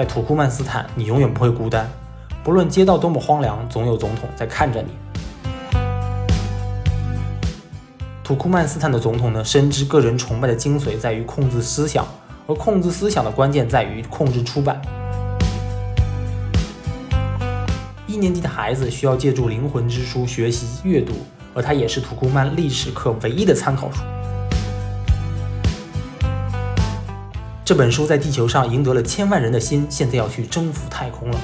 在土库曼斯坦，你永远不会孤单。不论街道多么荒凉，总有总统在看着你。土库曼斯坦的总统呢，深知个人崇拜的精髓在于控制思想，而控制思想的关键在于控制出版。一年级的孩子需要借助《灵魂之书》学习阅读，而它也是土库曼历史课唯一的参考书。这本书在地球上赢得了千万人的心，现在要去征服太空了。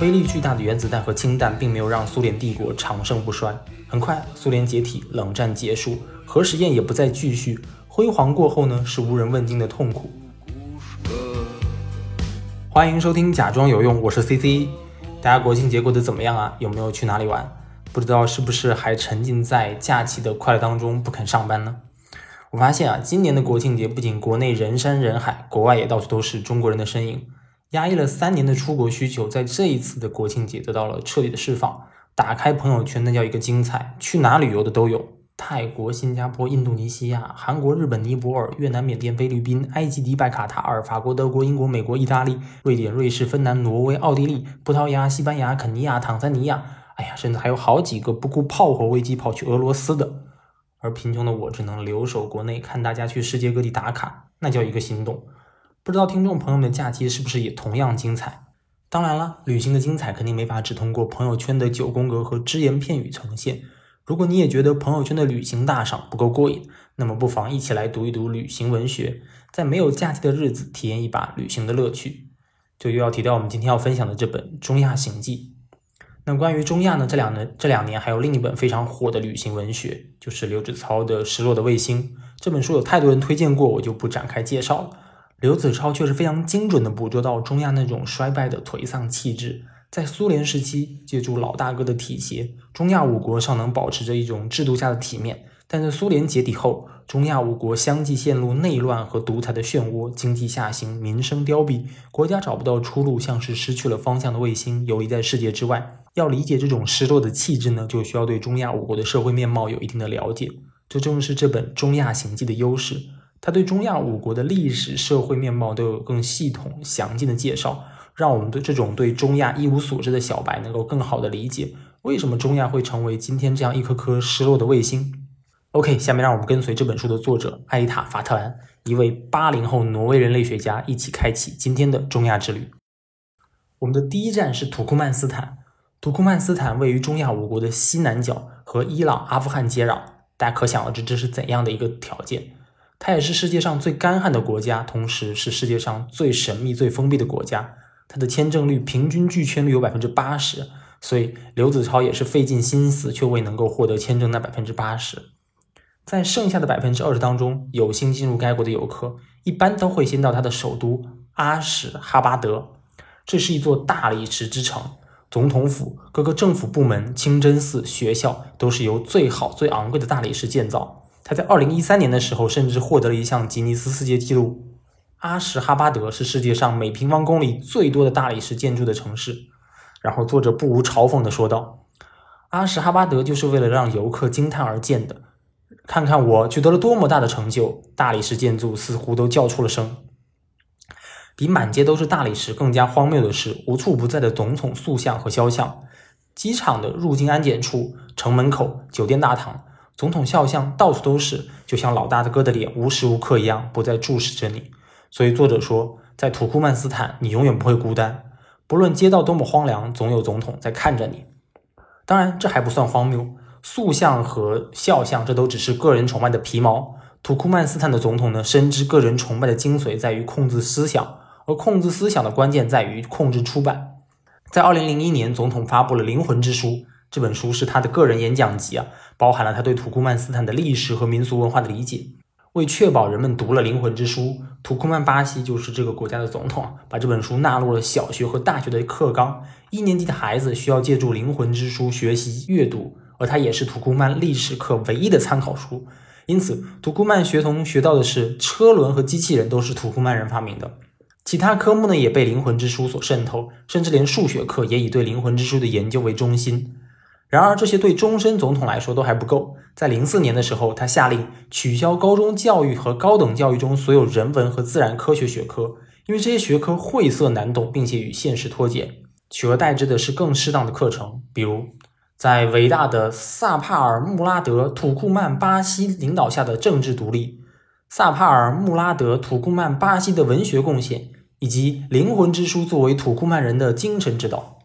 威力巨大的原子弹和氢弹并没有让苏联帝国长盛不衰。很快，苏联解体，冷战结束，核实验也不再继续。辉煌过后呢，是无人问津的痛苦。欢迎收听《假装有用》，我是 C C。大家国庆节过得怎么样啊？有没有去哪里玩？不知道是不是还沉浸在假期的快乐当中，不肯上班呢？我发现啊，今年的国庆节不仅国内人山人海，国外也到处都是中国人的身影。压抑了三年的出国需求，在这一次的国庆节得到了彻底的释放。打开朋友圈，那叫一个精彩，去哪旅游的都有：泰国、新加坡、印度尼西亚、韩国、日本、尼泊尔、越南、缅甸、菲律宾、埃及、迪拜、卡塔尔、法国、德国、英国、美国、意大利、瑞典、瑞士、芬兰、挪威、奥地利、葡萄牙、西班牙、肯尼亚、坦桑尼亚。哎呀，甚至还有好几个不顾炮火危机跑去俄罗斯的。而贫穷的我只能留守国内，看大家去世界各地打卡，那叫一个心动。不知道听众朋友们的假期是不是也同样精彩？当然了，旅行的精彩肯定没法只通过朋友圈的九宫格和只言片语呈现。如果你也觉得朋友圈的旅行大赏不够过瘾，那么不妨一起来读一读旅行文学，在没有假期的日子体验一把旅行的乐趣。就又要提到我们今天要分享的这本《中亚行记》。那关于中亚呢？这两年这两年还有另一本非常火的旅行文学，就是刘子超的《失落的卫星》这本书，有太多人推荐过，我就不展开介绍了。刘子超却是非常精准地捕捉到中亚那种衰败的颓丧气质。在苏联时期，借助老大哥的体协，中亚五国尚能保持着一种制度下的体面；但在苏联解体后，中亚五国相继陷入内乱和独裁的漩涡，经济下行，民生凋敝，国家找不到出路，像是失去了方向的卫星，游离在世界之外。要理解这种失落的气质呢，就需要对中亚五国的社会面貌有一定的了解。这正是这本《中亚行记》的优势，它对中亚五国的历史、社会面貌都有更系统、详尽的介绍，让我们对这种对中亚一无所知的小白能够更好的理解为什么中亚会成为今天这样一颗颗失落的卫星。OK，下面让我们跟随这本书的作者艾丽塔·法特兰，一位八零后挪威人类学家，一起开启今天的中亚之旅。我们的第一站是土库曼斯坦。土库曼斯坦位于中亚五国的西南角，和伊朗、阿富汗接壤。大家可想而知，这是怎样的一个条件？它也是世界上最干旱的国家，同时是世界上最神秘、最封闭的国家。它的签证率平均拒签率有百分之八十，所以刘子超也是费尽心思，却未能够获得签证那百分之八十。在剩下的百分之二十当中，有心进入该国的游客，一般都会先到它的首都阿什哈巴德。这是一座大理石之城。总统府、各个政府部门、清真寺、学校都是由最好、最昂贵的大理石建造。它在二零一三年的时候，甚至获得了一项吉尼斯世界纪录。阿什哈巴德是世界上每平方公里最多的大理石建筑的城市。然后作者不无嘲讽地说道：“阿什哈巴德就是为了让游客惊叹而建的。看看我取得了多么大的成就！大理石建筑似乎都叫出了声。”比满街都是大理石更加荒谬的是，无处不在的总统塑像和肖像。机场的入境安检处、城门口、酒店大堂，总统肖像到处都是，就像老大哥的脸无时无刻一样不再注视着你。所以作者说，在土库曼斯坦，你永远不会孤单。不论街道多么荒凉，总有总统在看着你。当然，这还不算荒谬。塑像和肖像，这都只是个人崇拜的皮毛。土库曼斯坦的总统呢，深知个人崇拜的精髓在于控制思想。而控制思想的关键在于控制出版。在二零零一年，总统发布了《灵魂之书》这本书，是他的个人演讲集啊，包含了他对土库曼斯坦的历史和民俗文化的理解。为确保人们读了《灵魂之书》，土库曼巴西就是这个国家的总统，把这本书纳入了小学和大学的课纲。一年级的孩子需要借助《灵魂之书》学习阅读，而它也是土库曼历史课唯一的参考书。因此，土库曼学童学到的是车轮和机器人都是土库曼人发明的。其他科目呢也被《灵魂之书》所渗透，甚至连数学课也以对《灵魂之书》的研究为中心。然而，这些对终身总统来说都还不够。在零四年的时候，他下令取消高中教育和高等教育中所有人文和自然科学学科，因为这些学科晦涩难懂，并且与现实脱节。取而代之的是更适当的课程，比如在伟大的萨帕尔穆拉德土库曼巴西领导下的政治独立，萨帕尔穆拉德土库曼巴西的文学贡献，以及《灵魂之书》作为土库曼人的精神指导。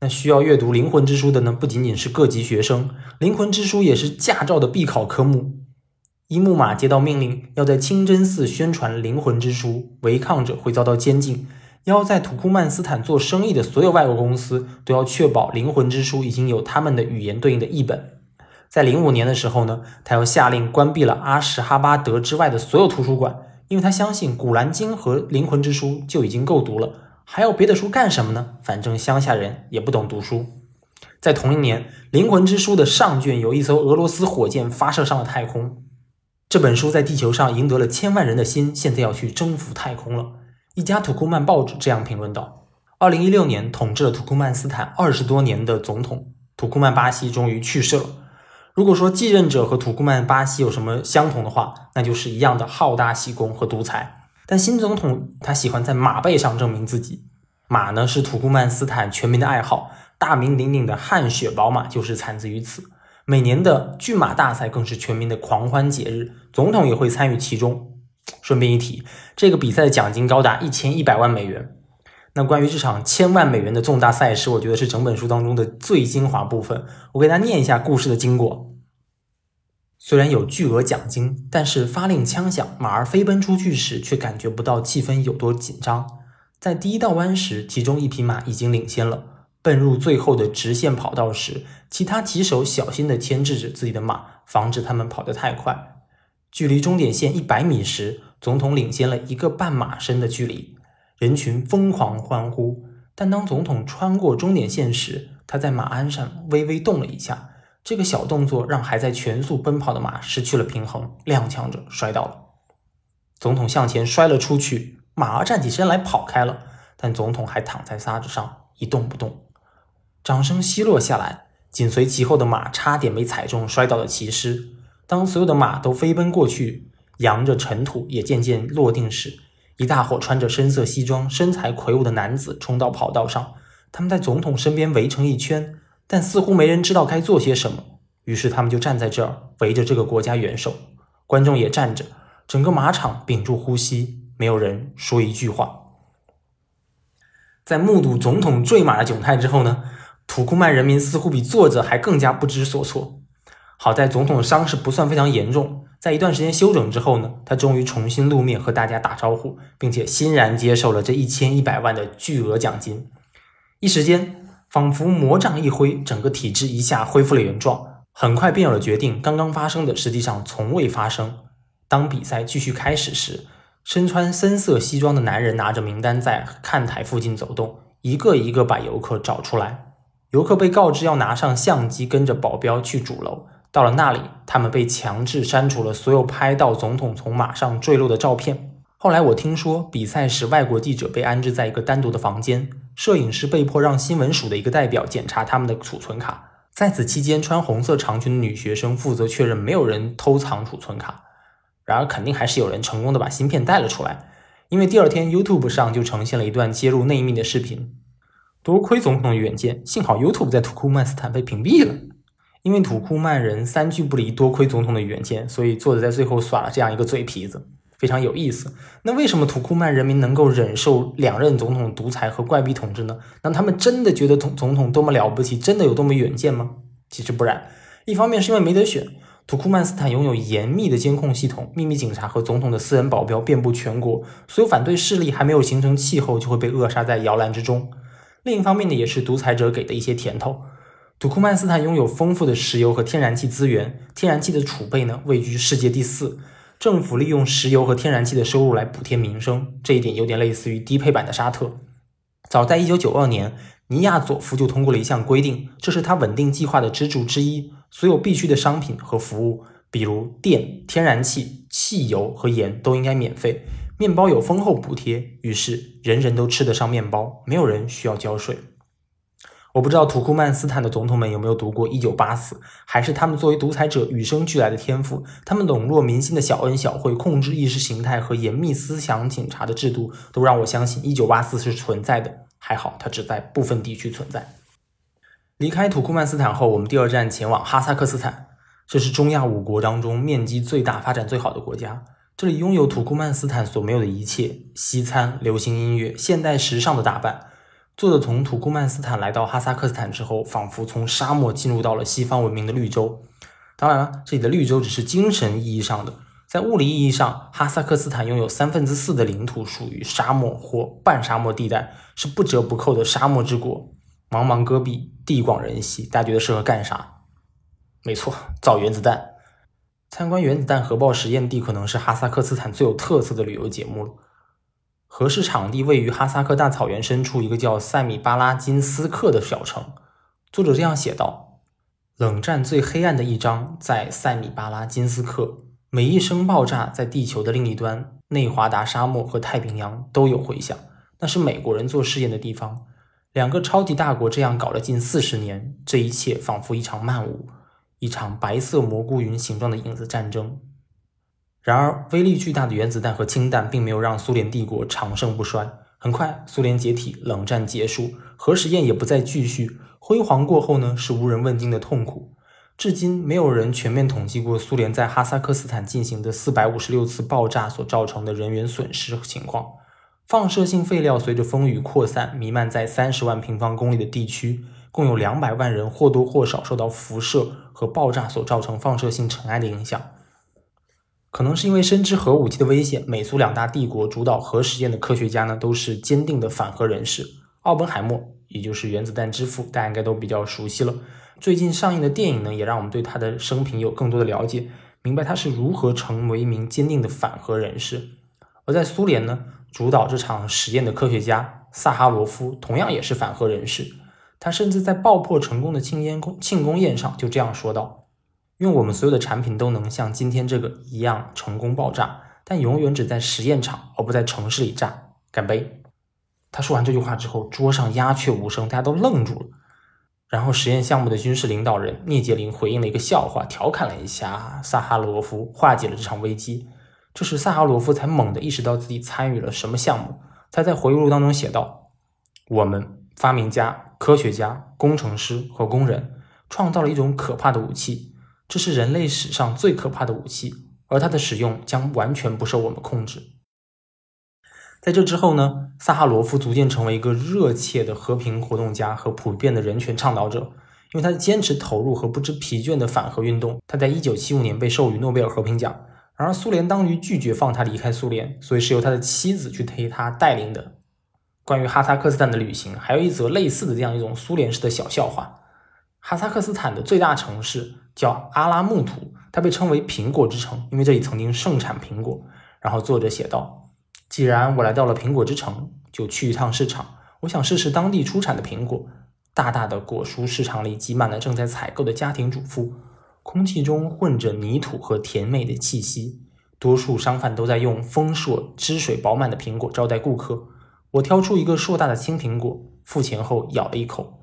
那需要阅读《灵魂之书》的呢，不仅仅是各级学生，《灵魂之书》也是驾照的必考科目。伊木马接到命令，要在清真寺宣传《灵魂之书》，违抗者会遭到监禁。要在土库曼斯坦做生意的所有外国公司都要确保《灵魂之书》已经有他们的语言对应的译本。在零五年的时候呢，他又下令关闭了阿什哈巴德之外的所有图书馆，因为他相信《古兰经》和《灵魂之书》就已经够读了。还要别的书干什么呢？反正乡下人也不懂读书。在同一年，《灵魂之书》的上卷有一艘俄罗斯火箭发射上了太空。这本书在地球上赢得了千万人的心，现在要去征服太空了。一家土库曼报纸这样评论道：“二零一六年，统治了土库曼斯坦二十多年的总统土库曼巴西终于去世了。如果说继任者和土库曼巴西有什么相同的话，那就是一样的好大喜功和独裁。”但新总统他喜欢在马背上证明自己，马呢是土库曼斯坦全民的爱好，大名鼎鼎的汗血宝马就是产自于此。每年的骏马大赛更是全民的狂欢节日，总统也会参与其中。顺便一提，这个比赛的奖金高达一千一百万美元。那关于这场千万美元的重大赛事，我觉得是整本书当中的最精华部分。我给大家念一下故事的经过。虽然有巨额奖金，但是发令枪响，马儿飞奔出去时，却感觉不到气氛有多紧张。在第一道弯时，其中一匹马已经领先了。奔入最后的直线跑道时，其他骑手小心地牵制着自己的马，防止他们跑得太快。距离终点线一百米时，总统领先了一个半马身的距离。人群疯狂欢呼，但当总统穿过终点线时，他在马鞍上微微动了一下。这个小动作让还在全速奔跑的马失去了平衡，踉跄着摔倒了。总统向前摔了出去，马儿站起身来跑开了，但总统还躺在沙子上一动不动。掌声稀落下来，紧随其后的马差点没踩中摔倒的骑师。当所有的马都飞奔过去，扬着尘土也渐渐落定时，一大伙穿着深色西装、身材魁梧的男子冲到跑道上，他们在总统身边围成一圈。但似乎没人知道该做些什么，于是他们就站在这儿围着这个国家元首。观众也站着，整个马场屏住呼吸，没有人说一句话。在目睹总统坠马的窘态之后呢，土库曼人民似乎比作者还更加不知所措。好在总统的伤势不算非常严重，在一段时间休整之后呢，他终于重新露面和大家打招呼，并且欣然接受了这一千一百万的巨额奖金。一时间。仿佛魔杖一挥，整个体制一下恢复了原状。很快便有了决定，刚刚发生的实际上从未发生。当比赛继续开始时，身穿深色西装的男人拿着名单在看台附近走动，一个一个把游客找出来。游客被告知要拿上相机，跟着保镖去主楼。到了那里，他们被强制删除了所有拍到总统从马上坠落的照片。后来我听说，比赛时外国记者被安置在一个单独的房间，摄影师被迫让新闻署的一个代表检查他们的储存卡。在此期间，穿红色长裙的女学生负责确认没有人偷藏储存卡。然而，肯定还是有人成功的把芯片带了出来，因为第二天 YouTube 上就呈现了一段揭露内密的视频。多亏总统的远见，幸好 YouTube 在土库曼斯坦被屏蔽了。因为土库曼人三句不离，多亏总统的远见，所以作者在最后耍了这样一个嘴皮子。非常有意思。那为什么土库曼人民能够忍受两任总统独裁和怪逼统治呢？那他们真的觉得总总统多么了不起，真的有多么远见吗？其实不然。一方面是因为没得选，土库曼斯坦拥有严密的监控系统，秘密警察和总统的私人保镖遍布全国，所有反对势力还没有形成气候，就会被扼杀在摇篮之中。另一方面呢，也是独裁者给的一些甜头。土库曼斯坦拥有丰富的石油和天然气资源，天然气的储备呢位居世界第四。政府利用石油和天然气的收入来补贴民生，这一点有点类似于低配版的沙特。早在1992年，尼亚佐夫就通过了一项规定，这是他稳定计划的支柱之一。所有必需的商品和服务，比如电、天然气、汽油和盐，都应该免费。面包有丰厚补贴，于是人人都吃得上面包，没有人需要交税。我不知道土库曼斯坦的总统们有没有读过《一九八四》，还是他们作为独裁者与生俱来的天赋？他们笼络民心的小恩小惠、控制意识形态和严密思想警察的制度，都让我相信《一九八四》是存在的。还好，它只在部分地区存在。离开土库曼斯坦后，我们第二站前往哈萨克斯坦，这是中亚五国当中面积最大、发展最好的国家。这里拥有土库曼斯坦所没有的一切：西餐、流行音乐、现代时尚的打扮。作者从土库曼斯坦来到哈萨克斯坦之后，仿佛从沙漠进入到了西方文明的绿洲。当然了，这里的绿洲只是精神意义上的，在物理意义上，哈萨克斯坦拥有三分之四的领土属于沙漠或半沙漠地带，是不折不扣的沙漠之国。茫茫戈壁，地广人稀，大家觉得适合干啥？没错，造原子弹。参观原子弹核爆实验地可能是哈萨克斯坦最有特色的旅游节目了。合适场地位于哈萨克大草原深处一个叫塞米巴拉金斯克的小城。作者这样写道：“冷战最黑暗的一章在塞米巴拉金斯克，每一声爆炸在地球的另一端，内华达沙漠和太平洋都有回响。那是美国人做试验的地方。两个超级大国这样搞了近四十年，这一切仿佛一场漫舞，一场白色蘑菇云形状的影子战争。”然而，威力巨大的原子弹和氢弹并没有让苏联帝国长盛不衰。很快，苏联解体，冷战结束，核实验也不再继续。辉煌过后呢，是无人问津的痛苦。至今，没有人全面统计过苏联在哈萨克斯坦进行的四百五十六次爆炸所造成的人员损失情况。放射性废料随着风雨扩散，弥漫在三十万平方公里的地区，共有两百万人或多或少受到辐射和爆炸所造成放射性尘埃的影响。可能是因为深知核武器的危险，美苏两大帝国主导核实验的科学家呢，都是坚定的反核人士。奥本海默，也就是原子弹之父，大家应该都比较熟悉了。最近上映的电影呢，也让我们对他的生平有更多的了解，明白他是如何成为一名坚定的反核人士。而在苏联呢，主导这场实验的科学家萨哈罗夫，同样也是反核人士。他甚至在爆破成功的庆烟庆功宴上就这样说道。因为我们所有的产品都能像今天这个一样成功爆炸，但永远只在实验场而不在城市里炸。干杯！他说完这句话之后，桌上鸦雀无声，大家都愣住了。然后实验项目的军事领导人聂杰林回应了一个笑话，调侃了一下萨哈罗夫，化解了这场危机。这时萨哈罗夫才猛地意识到自己参与了什么项目。他在回忆录当中写道：“我们发明家、科学家、工程师和工人创造了一种可怕的武器。”这是人类史上最可怕的武器，而它的使用将完全不受我们控制。在这之后呢，萨哈罗夫逐渐成为一个热切的和平活动家和普遍的人权倡导者，因为他的坚持投入和不知疲倦的反核运动。他在1975年被授予诺贝尔和平奖，然而苏联当局拒绝放他离开苏联，所以是由他的妻子去替他带领的。关于哈萨克斯坦的旅行，还有一则类似的这样一种苏联式的小笑话：哈萨克斯坦的最大城市。叫阿拉木图，它被称为苹果之城，因为这里曾经盛产苹果。然后作者写道：“既然我来到了苹果之城，就去一趟市场。我想试试当地出产的苹果。大大的果蔬市场里挤满了正在采购的家庭主妇，空气中混着泥土和甜美的气息。多数商贩都在用丰硕、汁水饱满的苹果招待顾客。我挑出一个硕大的青苹果，付钱后咬了一口。”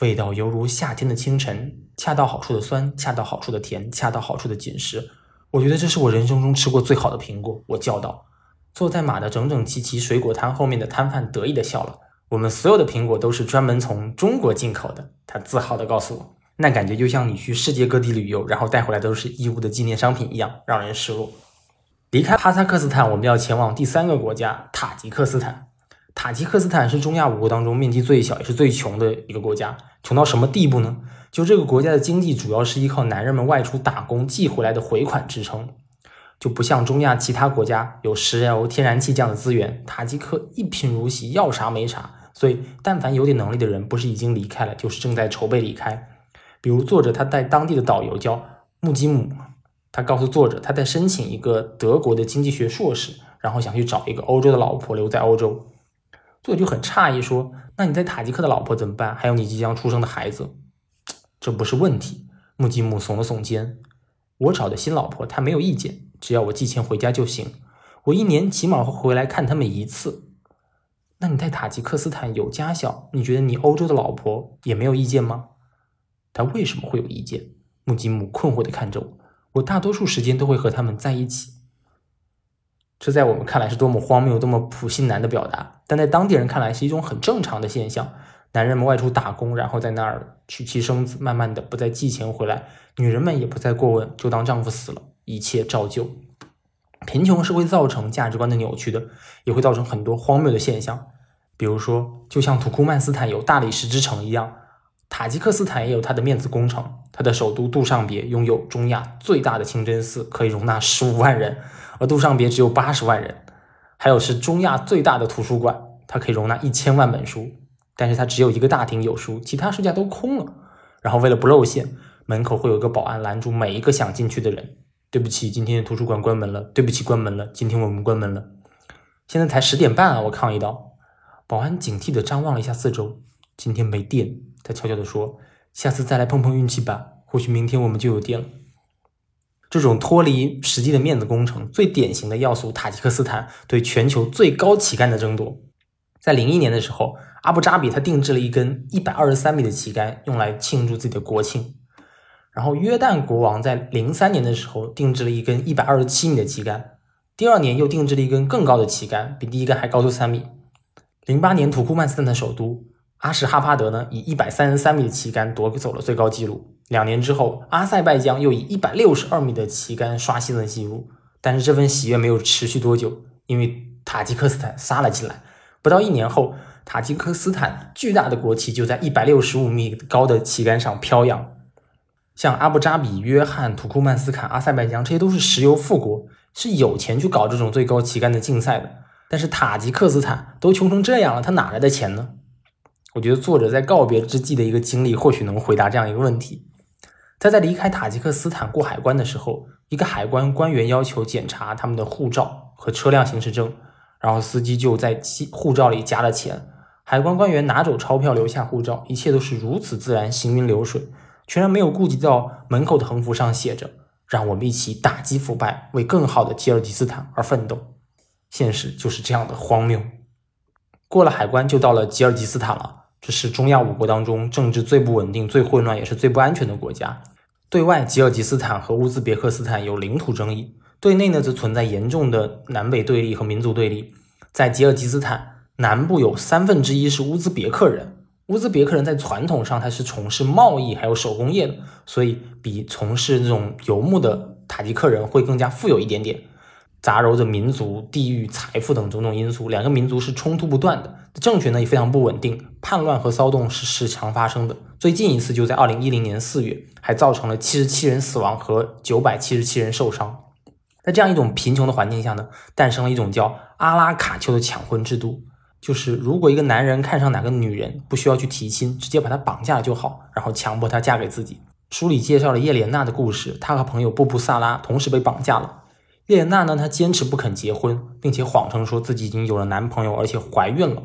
味道犹如夏天的清晨，恰到好处的酸，恰到好处的甜，恰到好处的紧实。我觉得这是我人生中吃过最好的苹果。我叫道。坐在马的整整齐齐水果摊后面的摊贩得意地笑了。我们所有的苹果都是专门从中国进口的。他自豪地告诉我。那感觉就像你去世界各地旅游，然后带回来都是义乌的纪念商品一样，让人失落。离开哈萨克斯坦，我们要前往第三个国家塔吉克斯坦。塔吉克斯坦是中亚五国当中面积最小也是最穷的一个国家，穷到什么地步呢？就这个国家的经济主要是依靠男人们外出打工寄回来的回款支撑，就不像中亚其他国家有石油、天然气这样的资源。塔吉克一贫如洗，要啥没啥，所以但凡有点能力的人，不是已经离开了，就是正在筹备离开。比如作者他带当地的导游叫穆基姆，他告诉作者他在申请一个德国的经济学硕士，然后想去找一个欧洲的老婆留在欧洲。作就很诧异说：“那你在塔吉克的老婆怎么办？还有你即将出生的孩子，这不是问题。”穆吉姆耸了耸肩：“我找的新老婆，她没有意见，只要我寄钱回家就行。我一年起码会回来看他们一次。”那你在塔吉克斯坦有家小，你觉得你欧洲的老婆也没有意见吗？他为什么会有意见？穆吉姆困惑地看着我。我大多数时间都会和他们在一起。这在我们看来是多么荒谬、多么普信男的表达，但在当地人看来是一种很正常的现象。男人们外出打工，然后在那儿娶妻生子，慢慢的不再寄钱回来，女人们也不再过问，就当丈夫死了，一切照旧。贫穷是会造成价值观的扭曲的，也会造成很多荒谬的现象。比如说，就像土库曼斯坦有大理石之城一样，塔吉克斯坦也有它的面子工程。它的首都杜尚别拥有中亚最大的清真寺，可以容纳十五万人，而杜尚别只有八十万人。还有是中亚最大的图书馆，它可以容纳一千万本书。但是它只有一个大厅有书，其他书架都空了。然后为了不露馅，门口会有一个保安拦住每一个想进去的人。对不起，今天的图书馆关门了。对不起，关门了。今天我们关门了。现在才十点半啊！我抗议道。保安警惕地张望了一下四周。今天没电，他悄悄地说：“下次再来碰碰运气吧，或许明天我们就有电了。”这种脱离实际的面子工程，最典型的要素——塔吉克斯坦对全球最高旗杆的争夺。在零一年的时候。阿布扎比他定制了一根一百二十三米的旗杆，用来庆祝自己的国庆。然后约旦国王在零三年的时候定制了一根一百二十七米的旗杆，第二年又定制了一根更高的旗杆，比第一根还高出三米。零八年土库曼斯坦的首都阿什哈巴德呢，以一百三十三米的旗杆夺走了最高纪录。两年之后，阿塞拜疆又以一百六十二米的旗杆刷新了纪录。但是这份喜悦没有持续多久，因为塔吉克斯坦杀了进来。不到一年后。塔吉克斯坦巨大的国旗就在一百六十五米高的旗杆上飘扬。像阿布扎比、约翰、土库曼斯坦、阿塞拜疆，这些都是石油富国，是有钱去搞这种最高旗杆的竞赛的。但是塔吉克斯坦都穷成这样了，他哪来的钱呢？我觉得作者在告别之际的一个经历，或许能回答这样一个问题。他在离开塔吉克斯坦过海关的时候，一个海关官员要求检查他们的护照和车辆行驶证。然后司机就在护照里加了钱，海关官员拿走钞票，留下护照，一切都是如此自然，行云流水，全然没有顾及到门口的横幅上写着“让我们一起打击腐败，为更好的吉尔吉斯坦而奋斗”。现实就是这样的荒谬。过了海关，就到了吉尔吉斯坦了。这是中亚五国当中政治最不稳定、最混乱，也是最不安全的国家。对外，吉尔吉斯坦和乌兹别克斯坦有领土争议。对内呢，则存在严重的南北对立和民族对立。在吉尔吉斯坦南部有三分之一是乌兹别克人，乌兹别克人在传统上他是从事贸易还有手工业的，所以比从事这种游牧的塔吉克人会更加富有一点点。杂糅着民族、地域、财富等种种因素，两个民族是冲突不断的，政权呢也非常不稳定，叛乱和骚动是时常发生的。最近一次就在二零一零年四月，还造成了七十七人死亡和九百七十七人受伤。在这样一种贫穷的环境下呢，诞生了一种叫阿拉卡丘的抢婚制度，就是如果一个男人看上哪个女人，不需要去提亲，直接把她绑架了就好，然后强迫她嫁给自己。书里介绍了叶莲娜的故事，她和朋友布布萨拉同时被绑架了。叶莲娜呢，她坚持不肯结婚，并且谎称说自己已经有了男朋友，而且怀孕了，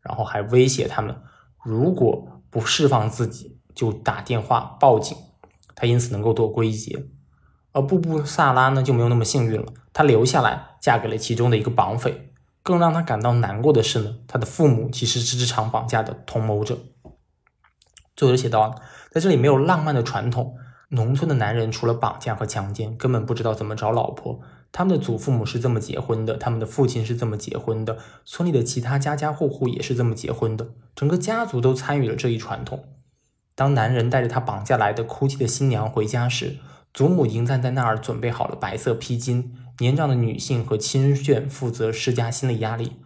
然后还威胁他们，如果不释放自己，就打电话报警。她因此能够躲过一劫。而布布萨拉呢就没有那么幸运了，她留下来嫁给了其中的一个绑匪。更让她感到难过的是呢，她的父母其实是这场绑架的同谋者。作者写道，在这里没有浪漫的传统，农村的男人除了绑架和强奸，根本不知道怎么找老婆。他们的祖父母是这么结婚的，他们的父亲是这么结婚的，村里的其他家家户户也是这么结婚的，整个家族都参与了这一传统。当男人带着他绑架来的哭泣的新娘回家时，祖母已经站在那儿准备好了白色披巾，年长的女性和亲眷负责施加心理压力。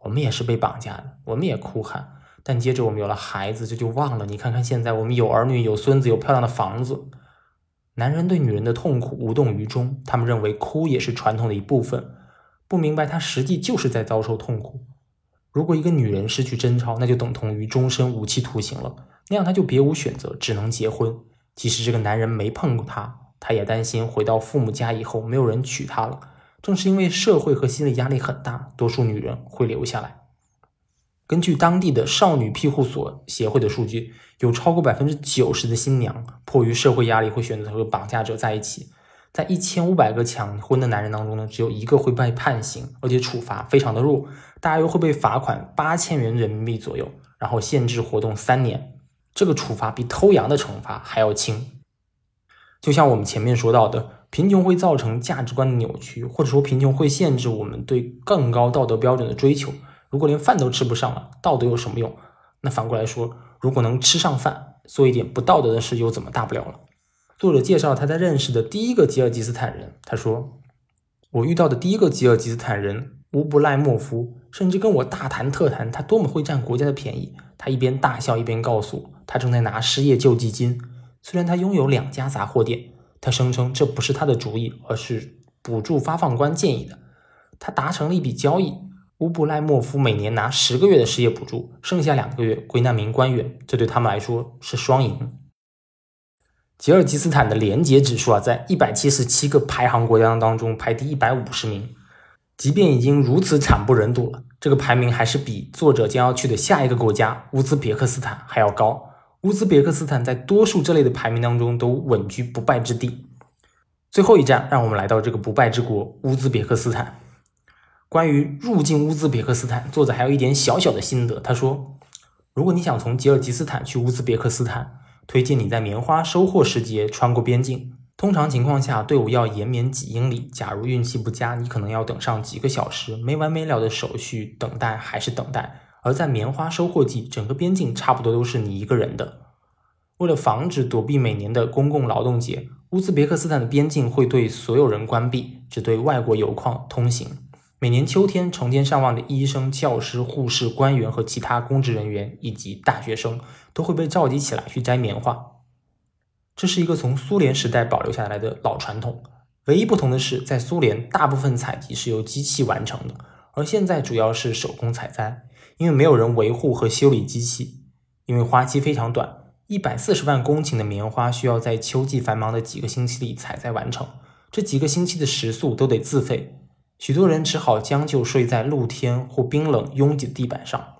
我们也是被绑架的，我们也哭喊，但接着我们有了孩子，这就忘了。你看看现在，我们有儿女，有孙子，有漂亮的房子。男人对女人的痛苦无动于衷，他们认为哭也是传统的一部分，不明白他实际就是在遭受痛苦。如果一个女人失去贞操，那就等同于终身无期徒刑了，那样她就别无选择，只能结婚，即使这个男人没碰过她。他也担心回到父母家以后没有人娶她了。正是因为社会和心理压力很大，多数女人会留下来。根据当地的少女庇护所协会的数据，有超过百分之九十的新娘迫于社会压力会选择和绑架者在一起。在一千五百个抢婚的男人当中呢，只有一个会被判刑，而且处罚非常的弱，大约会被罚款八千元人民币左右，然后限制活动三年。这个处罚比偷羊的惩罚还要轻。就像我们前面说到的，贫穷会造成价值观的扭曲，或者说贫穷会限制我们对更高道德标准的追求。如果连饭都吃不上了，道德有什么用？那反过来说，如果能吃上饭，做一点不道德的事又怎么大不了了？作者介绍他在认识的第一个吉尔吉斯坦人，他说：“我遇到的第一个吉尔吉斯坦人乌布赖莫夫，甚至跟我大谈特谈他多么会占国家的便宜。他一边大笑一边告诉我，他正在拿失业救济金。虽然他拥有两家杂货店，他声称这不是他的主意，而是补助发放官建议的。他达成了一笔交易，乌布赖莫夫每年拿十个月的失业补助，剩下两个月归难民官员。这对他们来说是双赢。”吉尔吉斯坦的廉洁指数啊，在一百七十七个排行国家当中排第一百五十名。即便已经如此惨不忍睹了，这个排名还是比作者将要去的下一个国家乌兹别克斯坦还要高。乌兹别克斯坦在多数这类的排名当中都稳居不败之地。最后一站，让我们来到这个不败之国乌兹别克斯坦。关于入境乌兹别克斯坦，作者还有一点小小的心得。他说，如果你想从吉尔吉斯坦去乌兹别克斯坦，推荐你在棉花收获时节穿过边境。通常情况下，队伍要延绵几英里。假如运气不佳，你可能要等上几个小时，没完没了的手续，等待还是等待。而在棉花收获季，整个边境差不多都是你一个人的。为了防止躲避每年的公共劳动节，乌兹别克斯坦的边境会对所有人关闭，只对外国油矿通行。每年秋天，成千上万的医生、教师、护士、官员和其他公职人员以及大学生都会被召集起来去摘棉花。这是一个从苏联时代保留下来的老传统。唯一不同的是，在苏联，大部分采集是由机器完成的，而现在主要是手工采摘，因为没有人维护和修理机器。因为花期非常短，一百四十万公顷的棉花需要在秋季繁忙的几个星期里采摘完成，这几个星期的食宿都得自费。许多人只好将就睡在露天或冰冷拥挤的地板上。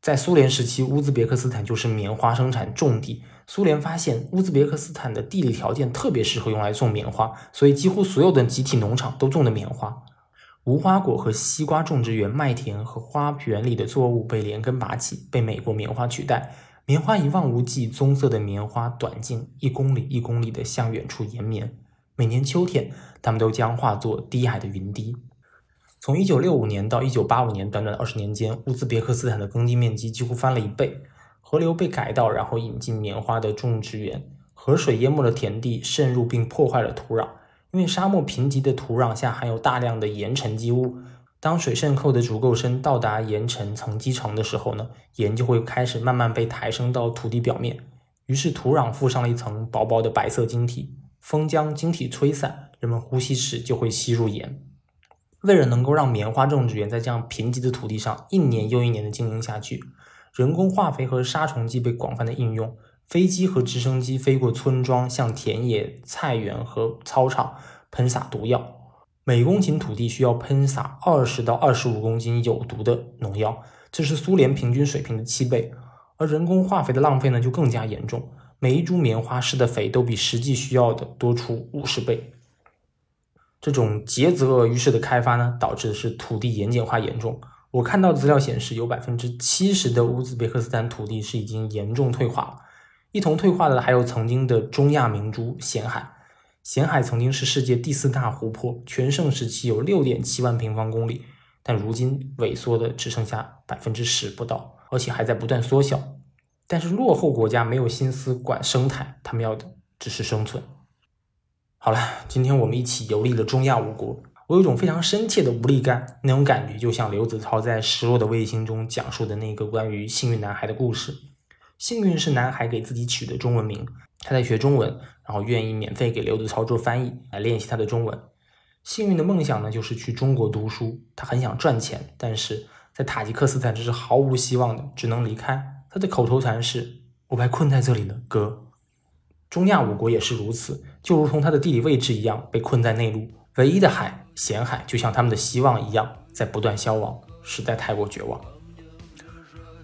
在苏联时期，乌兹别克斯坦就是棉花生产重地。苏联发现乌兹别克斯坦的地理条件特别适合用来种棉花，所以几乎所有的集体农场都种的棉花。无花果和西瓜种植园、麦田和花园里的作物被连根拔起，被美国棉花取代。棉花一望无际，棕色的棉花短径一公里一公里的向远处延绵。每年秋天，它们都将化作低矮的云滴。从1965年到1985年，短短二十年间，乌兹别克斯坦的耕地面积几乎翻了一倍。河流被改道，然后引进棉花的种植园。河水淹没了田地，渗入并破坏了土壤。因为沙漠贫瘠的土壤下含有大量的盐沉积物，当水渗透的足够深，到达盐沉层基层的时候呢，盐就会开始慢慢被抬升到土地表面。于是土壤附上了一层薄薄的白色晶体。风将晶体吹散，人们呼吸时就会吸入盐。为了能够让棉花种植园在这样贫瘠的土地上一年又一年的经营下去，人工化肥和杀虫剂被广泛的应用。飞机和直升机飞过村庄，向田野、菜园和操场喷洒毒药。每公顷土地需要喷洒二十到二十五公斤有毒的农药，这是苏联平均水平的七倍。而人工化肥的浪费呢，就更加严重。每一株棉花施的肥都比实际需要的多出五十倍。这种竭泽而渔式的开发呢，导致的是土地盐碱化严重。我看到资料显示，有百分之七十的乌兹别克斯坦土地是已经严重退化了。一同退化的还有曾经的中亚明珠咸海。咸海曾经是世界第四大湖泊，全盛时期有六点七万平方公里，但如今萎缩的只剩下百分之十不到，而且还在不断缩小。但是落后国家没有心思管生态，他们要的只是生存。好了，今天我们一起游历了中亚五国，我有一种非常深切的无力感，那种感觉就像刘子超在《失落的卫星》中讲述的那个关于幸运男孩的故事。幸运是男孩给自己取的中文名，他在学中文，然后愿意免费给刘子超做翻译来练习他的中文。幸运的梦想呢，就是去中国读书，他很想赚钱，但是在塔吉克斯坦这是毫无希望的，只能离开。他的口头禅是：“我被困在这里了，哥。”中亚五国也是如此，就如同它的地理位置一样，被困在内陆。唯一的海——咸海，就像他们的希望一样，在不断消亡，实在太过绝望。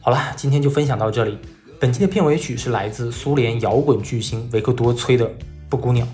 好了，今天就分享到这里。本期的片尾曲是来自苏联摇滚巨星维克多·崔的《布谷鸟》。